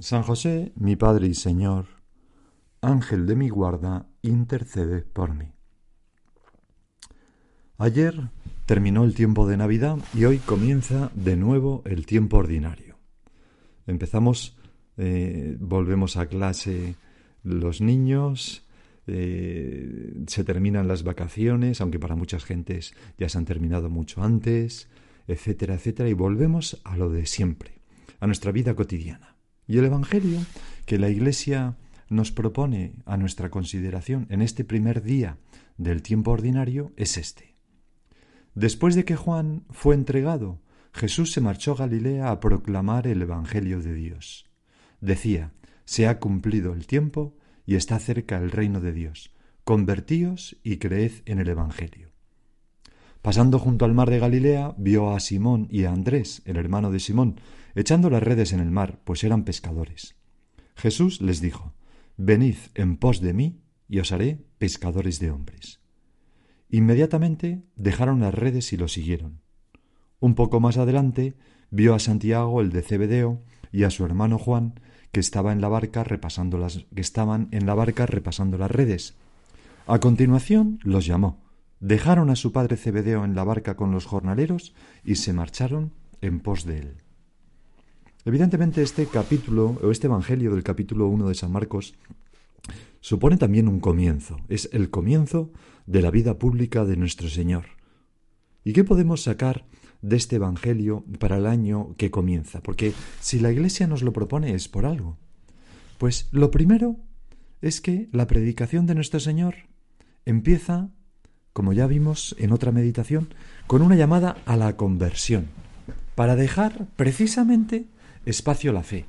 San José, mi Padre y Señor, Ángel de mi guarda, intercede por mí. Ayer terminó el tiempo de Navidad y hoy comienza de nuevo el tiempo ordinario. Empezamos, eh, volvemos a clase los niños, eh, se terminan las vacaciones, aunque para muchas gentes ya se han terminado mucho antes, etcétera, etcétera, y volvemos a lo de siempre, a nuestra vida cotidiana. Y el Evangelio que la Iglesia nos propone a nuestra consideración en este primer día del tiempo ordinario es este. Después de que Juan fue entregado, Jesús se marchó a Galilea a proclamar el Evangelio de Dios. Decía, se ha cumplido el tiempo y está cerca el reino de Dios. Convertíos y creed en el Evangelio. Pasando junto al mar de Galilea, vio a Simón y a Andrés, el hermano de Simón, echando las redes en el mar, pues eran pescadores. Jesús les dijo, Venid en pos de mí, y os haré pescadores de hombres. Inmediatamente dejaron las redes y lo siguieron. Un poco más adelante vio a Santiago el de Cebedeo y a su hermano Juan que estaba en la barca repasando las que estaban en la barca repasando las redes. A continuación los llamó. Dejaron a su padre Cebedeo en la barca con los jornaleros y se marcharon en pos de él. Evidentemente este capítulo o este Evangelio del capítulo 1 de San Marcos supone también un comienzo, es el comienzo de la vida pública de nuestro Señor. ¿Y qué podemos sacar de este Evangelio para el año que comienza? Porque si la Iglesia nos lo propone es por algo. Pues lo primero es que la predicación de nuestro Señor empieza, como ya vimos en otra meditación, con una llamada a la conversión, para dejar precisamente espacio la fe.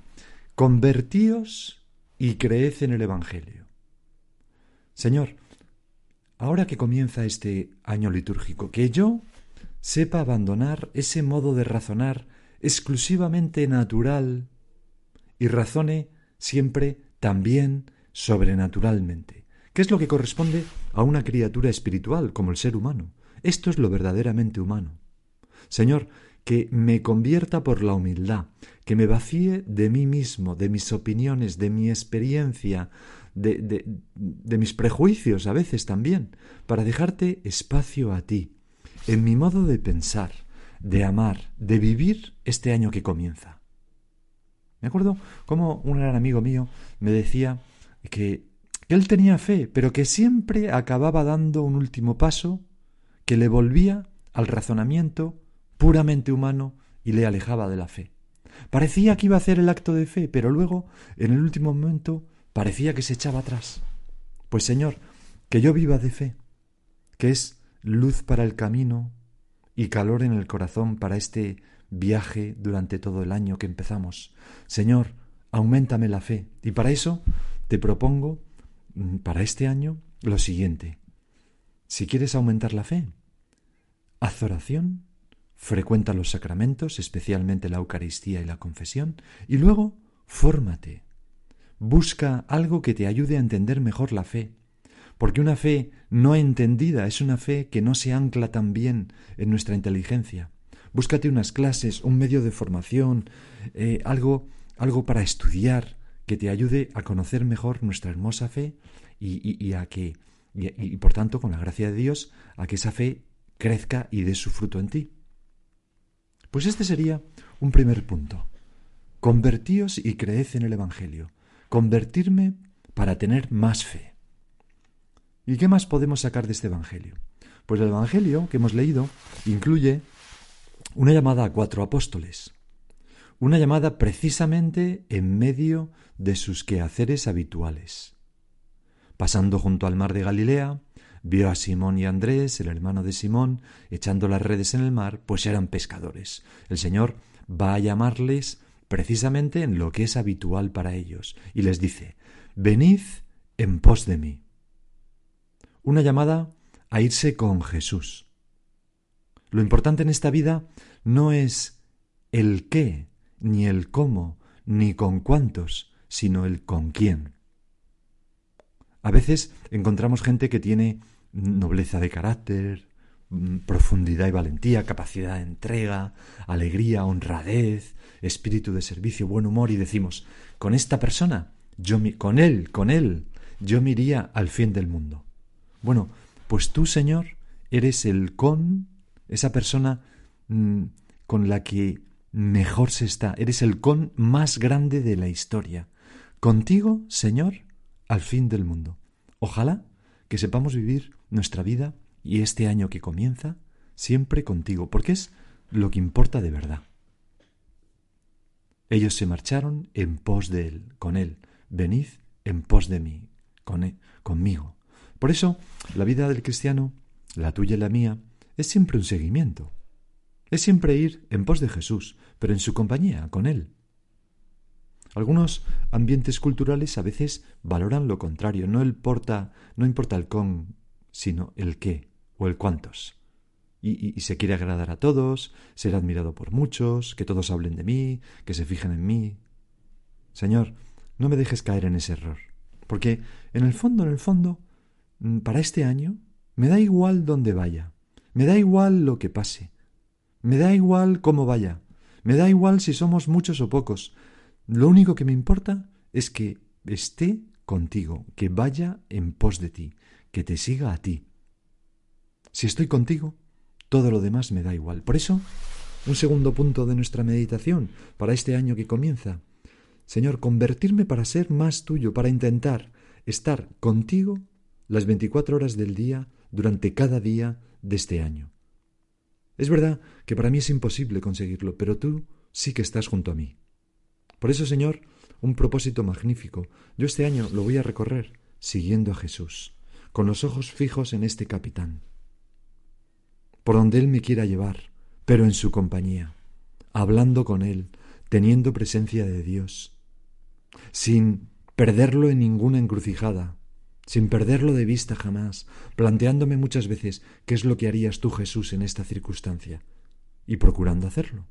Convertíos y creed en el Evangelio. Señor, ahora que comienza este año litúrgico, que yo sepa abandonar ese modo de razonar exclusivamente natural y razone siempre también sobrenaturalmente, que es lo que corresponde a una criatura espiritual como el ser humano. Esto es lo verdaderamente humano. Señor, que me convierta por la humildad, que me vacíe de mí mismo, de mis opiniones, de mi experiencia, de, de, mis prejuicios a veces también, para dejarte espacio a ti, en mi modo de pensar, de amar, de vivir este año que comienza. Me acuerdo como un gran amigo mío me decía que, que él tenía fe, pero que siempre acababa dando un último paso que le volvía al razonamiento puramente humano y le alejaba de la fe. Parecía que iba a hacer el acto de fe, pero luego, en el último momento, parecía que se echaba atrás. Pues Señor, que yo viva de fe, que es luz para el camino y calor en el corazón para este viaje durante todo el año que empezamos. Señor, aumentame la fe. Y para eso te propongo, mm, para este año, lo siguiente. Si quieres aumentar la fe, haz oración frecuenta los sacramentos, especialmente la Eucaristía y la confesión, y luego fórmate. Busca algo que te ayude a entender mejor la fe, porque una fe no entendida es una fe que no se ancla tan bien en nuestra inteligencia. Búscate unas clases, un medio de formación, eh, algo, algo para estudiar que te ayude a conocer mejor nuestra hermosa fe y, y a que, y por tanto, con la gracia de Dios, a que esa fe crezca y dé su fruto en ti. Pues este sería un primer punto. Convertíos y creed en el Evangelio. Convertirme para tener más fe. ¿Y qué más podemos sacar de este Evangelio? Pues el Evangelio que hemos leído incluye una llamada a cuatro apóstoles. Una llamada precisamente en medio de sus quehaceres habituales. Pasando junto al mar de Galilea, vio a Simón y Andrés, el hermano de Simón, echando las redes en el mar, pues eran pescadores. El Señor va a llamarles precisamente en lo que es habitual para ellos, y les dice, venid en pos de mí. Una llamada a irse con Jesús. Lo importante en esta vida no es el qué, ni el cómo, ni con cuántos, sino el con quién. A veces encontramos gente que tiene nobleza de carácter, mm, profundidad y valentía, capacidad de entrega, alegría, honradez, espíritu de servicio, buen humor y decimos, con esta persona, yo con él, con él, yo me iría al fin del mundo. Bueno, pues tú, Señor, eres el con, esa persona mm, con la que mejor se está, eres el con más grande de la historia. Contigo, Señor, al fin del mundo. Ojalá que sepamos vivir nuestra vida y este año que comienza siempre contigo, porque es lo que importa de verdad. Ellos se marcharon en pos de él, con él. Venid en pos de mí, con él, conmigo. Por eso, la vida del cristiano, la tuya y la mía, es siempre un seguimiento. Es siempre ir en pos de Jesús, pero en su compañía, con él. Algunos ambientes culturales a veces valoran lo contrario, no, importa, no importa el con, sino el qué o el cuántos. Y, se quiere agradar a todos, ser admirado por muchos, que todos hablen de mí, que se fijen en mí. Señor, no me dejes caer en ese error, porque en el fondo, en el fondo, mm, para este año, me da igual dónde vaya, me da igual lo que pase, me da igual cómo vaya, me da igual si somos muchos o pocos, lo único que me importa es que esté contigo, que vaya en pos de ti, que te siga a ti. Si estoy contigo, todo lo demás me da igual. Por eso, un segundo punto de nuestra meditación para este año que comienza. Señor, convertirme para ser más tuyo, para intentar estar contigo las 24 horas del día durante cada día de este año. Es verdad que para mí es imposible conseguirlo, pero tú sí que estás junto a mí. Por eso, Señor, un propósito magnífico. Yo este año lo voy a recorrer siguiendo a Jesús, con los ojos fijos en este capitán, por donde Él me quiera llevar, pero en su compañía, hablando con Él, teniendo presencia de Dios, sin perderlo en ninguna encrucijada, sin perderlo de vista jamás, planteándome muchas veces qué es lo que harías tú, Jesús, en esta circunstancia, y procurando hacerlo.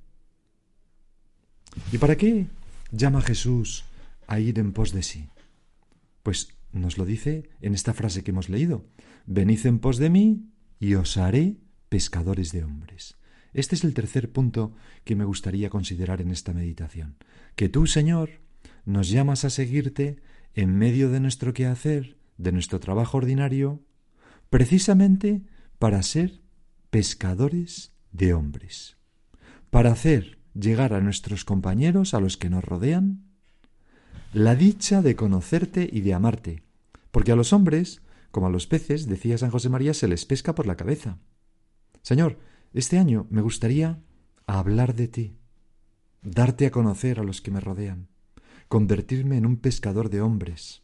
¿Y para qué llama Jesús a ir en pos de sí? Pues nos lo dice en esta frase que hemos leído. Venid en pos de mí y os haré pescadores de hombres. Este es el tercer punto que me gustaría considerar en esta meditación. Que tú, Señor, nos llamas a seguirte en medio de nuestro quehacer, de nuestro trabajo ordinario, precisamente para ser pescadores de hombres, para hacer llegar a nuestros compañeros, a los que nos rodean, la dicha de conocerte y de amarte, porque a los hombres, como a los peces, decía San José María, se les pesca por la cabeza. Señor, este año me gustaría hablar de ti, darte a conocer a los que me rodean, convertirme en un pescador de hombres,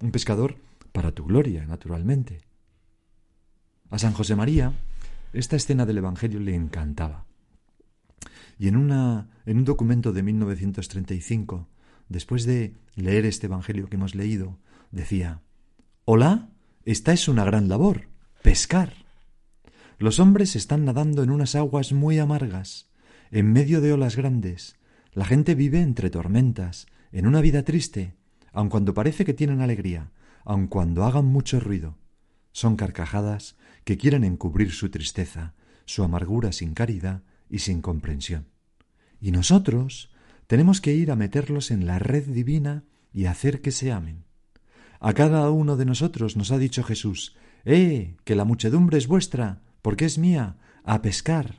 un pescador para tu gloria, naturalmente. A San José María esta escena del Evangelio le encantaba. Y en, una, en un documento de 1935, después de leer este Evangelio que hemos leído, decía, Hola, esta es una gran labor, pescar. Los hombres están nadando en unas aguas muy amargas, en medio de olas grandes. La gente vive entre tormentas, en una vida triste, aun cuando parece que tienen alegría, aun cuando hagan mucho ruido. Son carcajadas que quieren encubrir su tristeza, su amargura sin caridad y sin comprensión. Y nosotros tenemos que ir a meterlos en la red divina y hacer que se amen. A cada uno de nosotros nos ha dicho Jesús, ¡Eh! que la muchedumbre es vuestra, porque es mía, a pescar.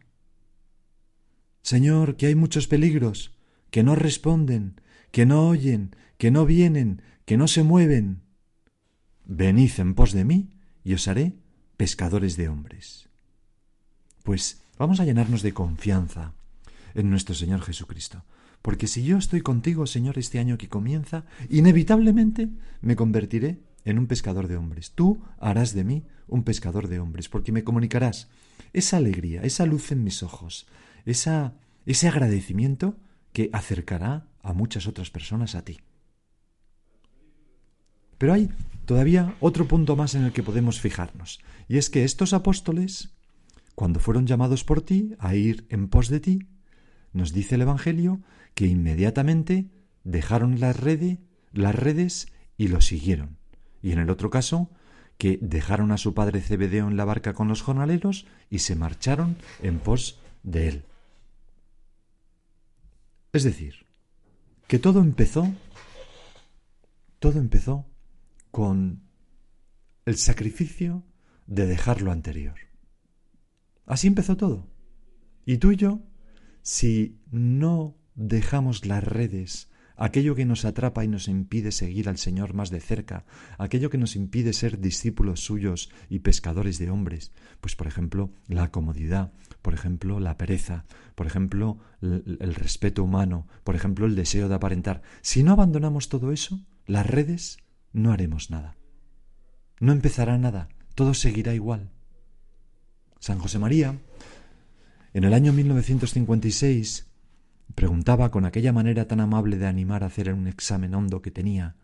Señor, que hay muchos peligros, que no responden, que no oyen, que no vienen, que no se mueven. Venid en pos de mí y os haré pescadores de hombres. Pues vamos a llenarnos de confianza en nuestro Señor Jesucristo. Porque si yo estoy contigo, Señor, este año que comienza, inevitablemente me convertiré en un pescador de hombres. Tú harás de mí un pescador de hombres, porque me comunicarás esa alegría, esa luz en mis ojos, esa, ese agradecimiento que acercará a muchas otras personas a ti. Pero hay todavía otro punto más en el que podemos fijarnos, y es que estos apóstoles, cuando fueron llamados por ti a ir en pos de ti, nos dice el Evangelio que inmediatamente dejaron las redes, las redes y lo siguieron. Y en el otro caso, que dejaron a su padre Cebedeo en la barca con los jornaleros y se marcharon en pos de él. Es decir, que todo empezó, todo empezó con el sacrificio de dejar lo anterior. Así empezó todo. Y tú y yo, si no dejamos las redes, aquello que nos atrapa y nos impide seguir al Señor más de cerca, aquello que nos impide ser discípulos suyos y pescadores de hombres, pues por ejemplo la comodidad, por ejemplo la pereza, por ejemplo el, respeto humano, por ejemplo el deseo de aparentar, si no abandonamos todo eso, las redes no haremos nada. No empezará nada, todo seguirá igual. San José María, en el año 1956, preguntaba con aquella manera tan amable de animar a hacer un examen hondo que tenía,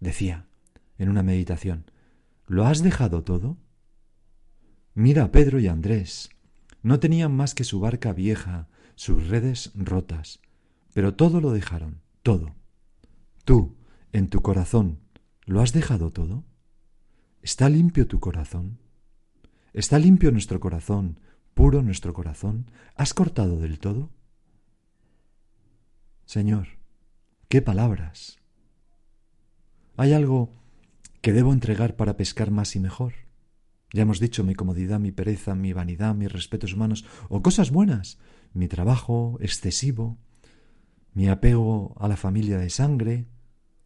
decía, en una meditación, ¿lo has dejado todo? Mira a Pedro y Andrés. No tenían más que su barca vieja, sus redes rotas, pero todo lo dejaron, todo. Tú, en tu corazón, ¿Lo has dejado todo? ¿Está limpio tu corazón? ¿Está limpio nuestro corazón, puro nuestro corazón? ¿Has cortado del todo? Señor, qué palabras. ¿Hay algo que debo entregar para pescar más y mejor? Ya hemos dicho mi comodidad, mi pereza, mi vanidad, mis respetos humanos, o cosas buenas, mi trabajo excesivo, mi apego a la familia de sangre,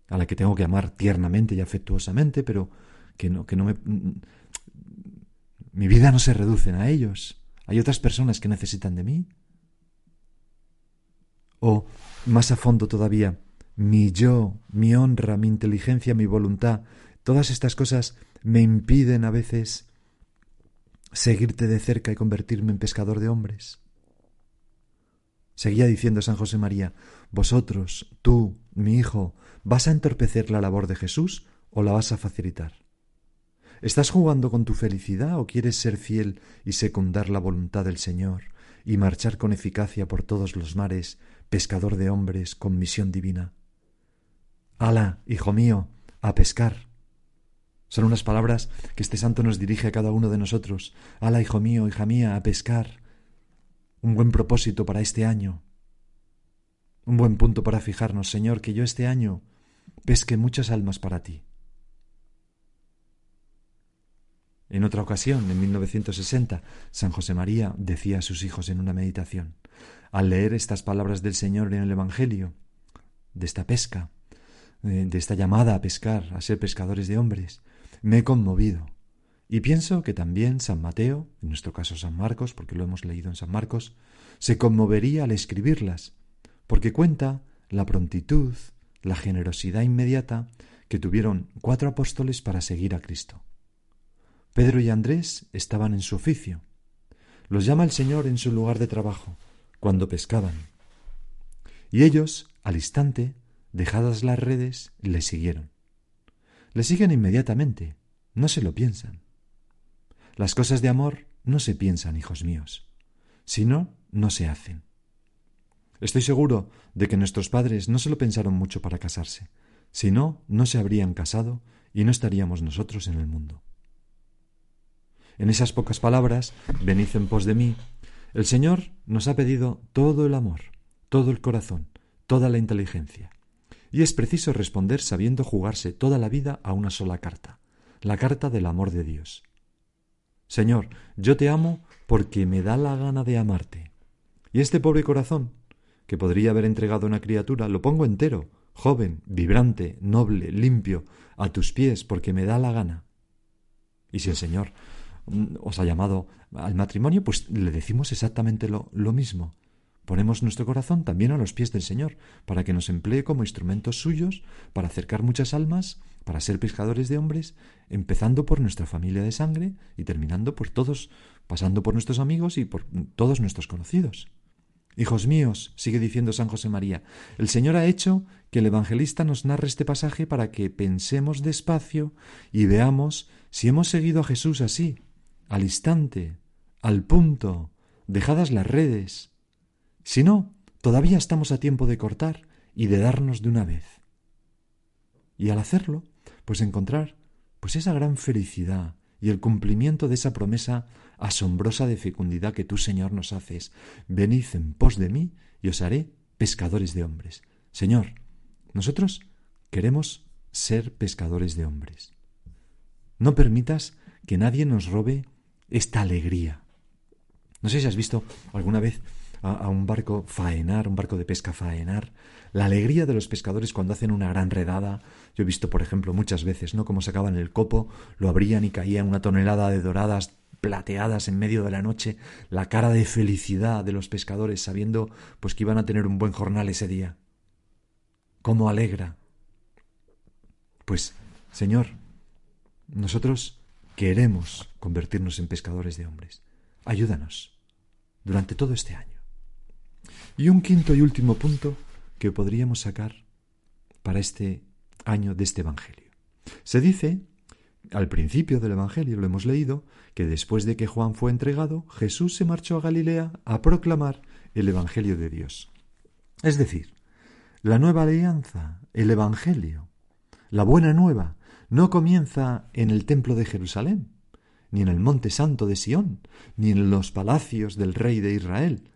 a la que tengo que amar tiernamente y afectuosamente, pero que no, que no me... Mi vida no se reduce a ellos. Hay otras personas que necesitan de mí. O, más a fondo todavía, mi yo, mi honra, mi inteligencia, mi voluntad, todas estas cosas me impiden a veces seguirte de cerca y convertirme en pescador de hombres. Seguía diciendo San José María, vosotros, tú, mi hijo, ¿vas a entorpecer la labor de Jesús o la vas a facilitar? ¿Estás jugando con tu felicidad o quieres ser fiel y secundar la voluntad del Señor y marchar con eficacia por todos los mares, pescador de hombres con misión divina? Ala, hijo mío, a pescar. Son unas palabras que este santo nos dirige a cada uno de nosotros. Ala, hijo mío, hija mía, a pescar un buen propósito para este año, un buen punto para fijarnos, Señor, que yo este año pesque muchas almas para ti. En otra ocasión, en 1960, San José María decía a sus hijos en una meditación, al leer estas palabras del Señor en el Evangelio, de esta pesca, de esta llamada a pescar, a ser pescadores de hombres, me he conmovido y pienso que también San Mateo, en nuestro caso San Marcos, porque lo hemos leído en San Marcos, se conmovería al escribirlas, porque cuenta la prontitud, la generosidad inmediata que tuvieron cuatro apóstoles para seguir a Cristo. Pedro y Andrés estaban en su oficio. Los llama el Señor en su lugar de trabajo, cuando pescaban. Y ellos, al instante, dejadas las redes, le siguieron. Le siguen inmediatamente, no se lo piensan. Las cosas de amor no se piensan, hijos míos, sino no se hacen. Estoy seguro de que nuestros padres no se lo pensaron mucho para casarse, si no, no se habrían casado y no estaríamos nosotros en el mundo. En esas pocas palabras, venid en pos de mí, el Señor nos ha pedido todo el amor, todo el corazón, toda la inteligencia. Y es preciso responder sabiendo jugarse toda la vida a una sola carta, la carta del amor de Dios. Señor, yo te amo porque me da la gana de amarte. Y este pobre corazón, que podría haber entregado una criatura, lo pongo entero, joven, vibrante, noble, limpio, a tus pies porque me da la gana. Y si el Señor os ha llamado al matrimonio, pues le decimos exactamente lo, lo mismo. Ponemos nuestro corazón también a los pies del Señor, para que nos emplee como instrumentos suyos para acercar muchas almas, para ser pescadores de hombres, empezando por nuestra familia de sangre y terminando por todos, pasando por nuestros amigos y por todos nuestros conocidos. Hijos míos, sigue diciendo San José María, el Señor ha hecho que el evangelista nos narre este pasaje para que pensemos despacio y veamos si hemos seguido a Jesús así, al instante, al punto, dejadas las redes. Si no, todavía estamos a tiempo de cortar y de darnos de una vez. Y al hacerlo, pues encontrar pues esa gran felicidad y el cumplimiento de esa promesa asombrosa de fecundidad que tú, Señor, nos haces. Venid en pos de mí y os haré pescadores de hombres. Señor, nosotros queremos ser pescadores de hombres. No permitas que nadie nos robe esta alegría. No sé si has visto alguna vez a, un barco faenar, un barco de pesca faenar, la alegría de los pescadores cuando hacen una gran redada. Yo he visto, por ejemplo, muchas veces, ¿no? Cómo sacaban el copo, lo abrían y caía una tonelada de doradas plateadas en medio de la noche, la cara de felicidad de los pescadores sabiendo pues que iban a tener un buen jornal ese día. ¿Cómo alegra? Pues, Señor, nosotros queremos convertirnos en pescadores de hombres. Ayúdanos durante todo este año. Y un quinto y último punto que podríamos sacar para este año de este Evangelio. Se dice, al principio del Evangelio lo hemos leído, que después de que Juan fue entregado, Jesús se marchó a Galilea a proclamar el Evangelio de Dios. Es decir, la nueva alianza, el Evangelio, la buena nueva, no comienza en el templo de Jerusalén, ni en el monte santo de Sión, ni en los palacios del rey de Israel,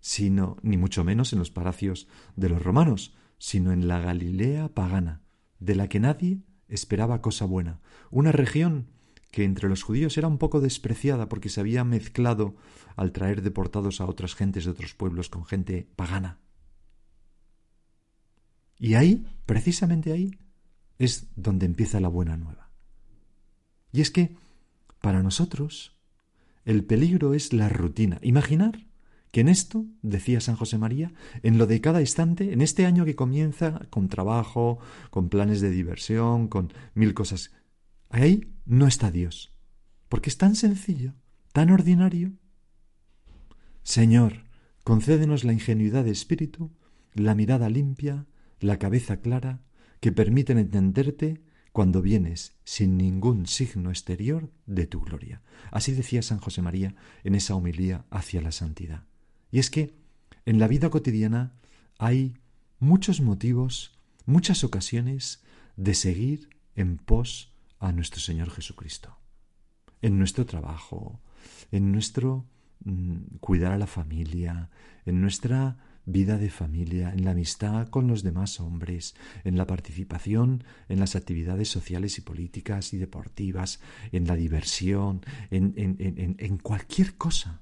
sino ni mucho menos en los palacios de los romanos, sino en la Galilea pagana, de la que nadie esperaba cosa buena, una región que entre los judíos era un poco despreciada porque se había mezclado al traer deportados a otras gentes de otros pueblos con gente pagana. Y ahí, precisamente ahí, es donde empieza la buena nueva. Y es que, para nosotros, el peligro es la rutina. Imaginar que en esto, decía San José María, en lo de cada instante, en este año que comienza con trabajo, con planes de diversión, con mil cosas, ahí no está Dios, porque es tan sencillo, tan ordinario. Señor, concédenos la ingenuidad de espíritu, la mirada limpia, la cabeza clara, que permiten entenderte cuando vienes sin ningún signo exterior de tu gloria. Así decía San José María en esa homilía hacia la santidad. Y es que en la vida cotidiana hay muchos motivos, muchas ocasiones de seguir en pos a nuestro Señor Jesucristo. En nuestro trabajo, en nuestro mm, cuidar a la familia, en nuestra vida de familia, en la amistad con los demás hombres, en la participación en las actividades sociales y políticas y deportivas, en la diversión, en, en, en cualquier cosa.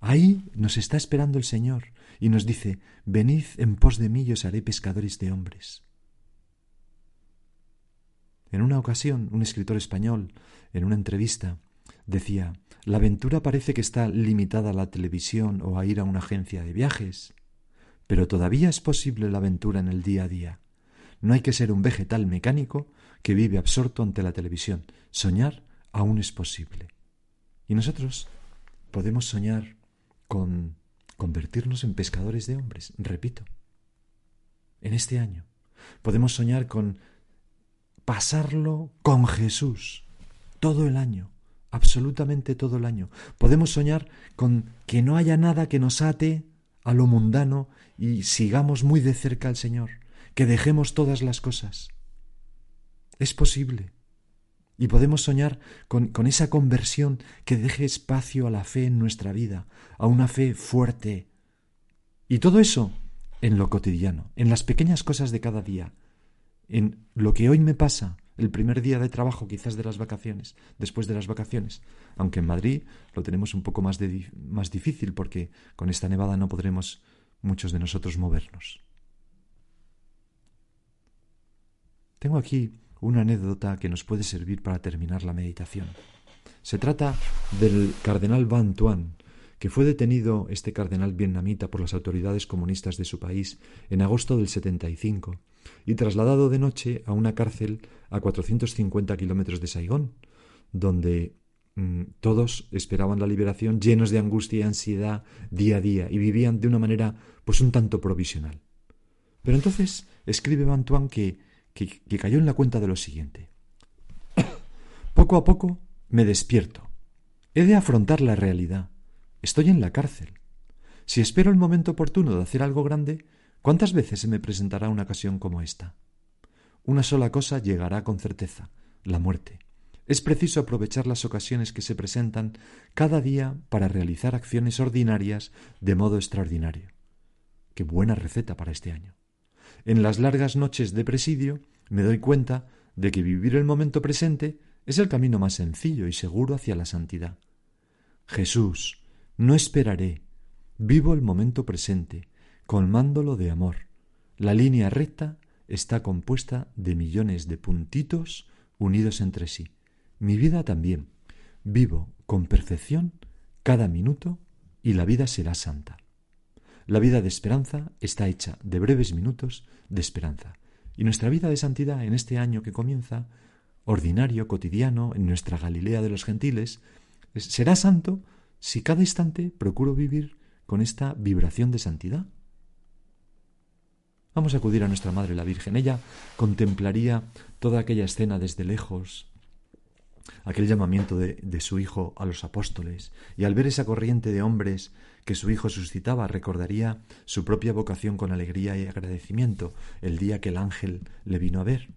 Ahí nos está esperando el Señor y nos dice, venid en pos de mí y os haré pescadores de hombres. En una ocasión, un escritor español, en una entrevista, decía, la aventura parece que está limitada a la televisión o a ir a una agencia de viajes, pero todavía es posible la aventura en el día a día. No hay que ser un vegetal mecánico que vive absorto ante la televisión. Soñar aún es posible. Y nosotros podemos soñar con convertirnos en pescadores de hombres, repito, en este año. Podemos soñar con pasarlo con Jesús todo el año, absolutamente todo el año. Podemos soñar con que no haya nada que nos ate a lo mundano y sigamos muy de cerca al Señor, que dejemos todas las cosas. Es posible. Y podemos soñar con, con, esa conversión que deje espacio a la fe en nuestra vida, a una fe fuerte. Y todo eso en lo cotidiano, en las pequeñas cosas de cada día, en lo que hoy me pasa, el primer día de trabajo quizás de las vacaciones, después de las vacaciones, aunque en Madrid lo tenemos un poco más, más difícil porque con esta nevada no podremos muchos de nosotros movernos. Tengo aquí una anécdota que nos puede servir para terminar la meditación. Se trata del cardenal Van Tuan, que fue detenido este cardenal vietnamita por las autoridades comunistas de su país en agosto del 75 y trasladado de noche a una cárcel a 450 kilómetros de Saigón, donde mm, todos esperaban la liberación llenos de angustia y ansiedad día a día y vivían de una manera pues un tanto provisional. Pero entonces escribe Bantuan que, que, que cayó en la cuenta de lo siguiente. Poco a poco me despierto. He de afrontar la realidad. Estoy en la cárcel. Si espero el momento oportuno de hacer algo grande, ¿cuántas veces se me presentará una ocasión como esta? Una sola cosa llegará con certeza, la muerte. Es preciso aprovechar las ocasiones que se presentan cada día para realizar acciones ordinarias de modo extraordinario. Qué buena receta para este año. En las largas noches de presidio me doy cuenta de que vivir el momento presente es el camino más sencillo y seguro hacia la santidad. Jesús, no esperaré, vivo el momento presente, colmándolo de amor. La línea recta está compuesta de millones de puntitos unidos entre sí. Mi vida también. Vivo con perfección cada minuto y la vida será santa. La vida de esperanza está hecha de breves minutos de esperanza. Y nuestra vida de santidad en este año que comienza, ordinario, cotidiano, en nuestra Galilea de los gentiles, será santo si cada instante procuro vivir con esta vibración de santidad. Vamos a acudir a nuestra Madre la Virgen. Ella contemplaría toda aquella escena desde lejos, aquel llamamiento de, su Hijo a los apóstoles, y al ver esa corriente de hombres que su Hijo suscitaba, recordaría su propia vocación con alegría y agradecimiento el día que el ángel le vino a ver.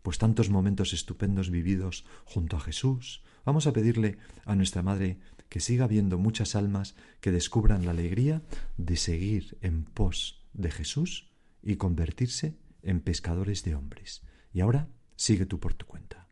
Pues tantos momentos estupendos vividos junto a Jesús. Vamos a pedirle a nuestra Madre que siga habiendo muchas almas que descubran la alegría de seguir en pos de Jesús y convertirse en pescadores de hombres. Y ahora sigue tú por tu cuenta.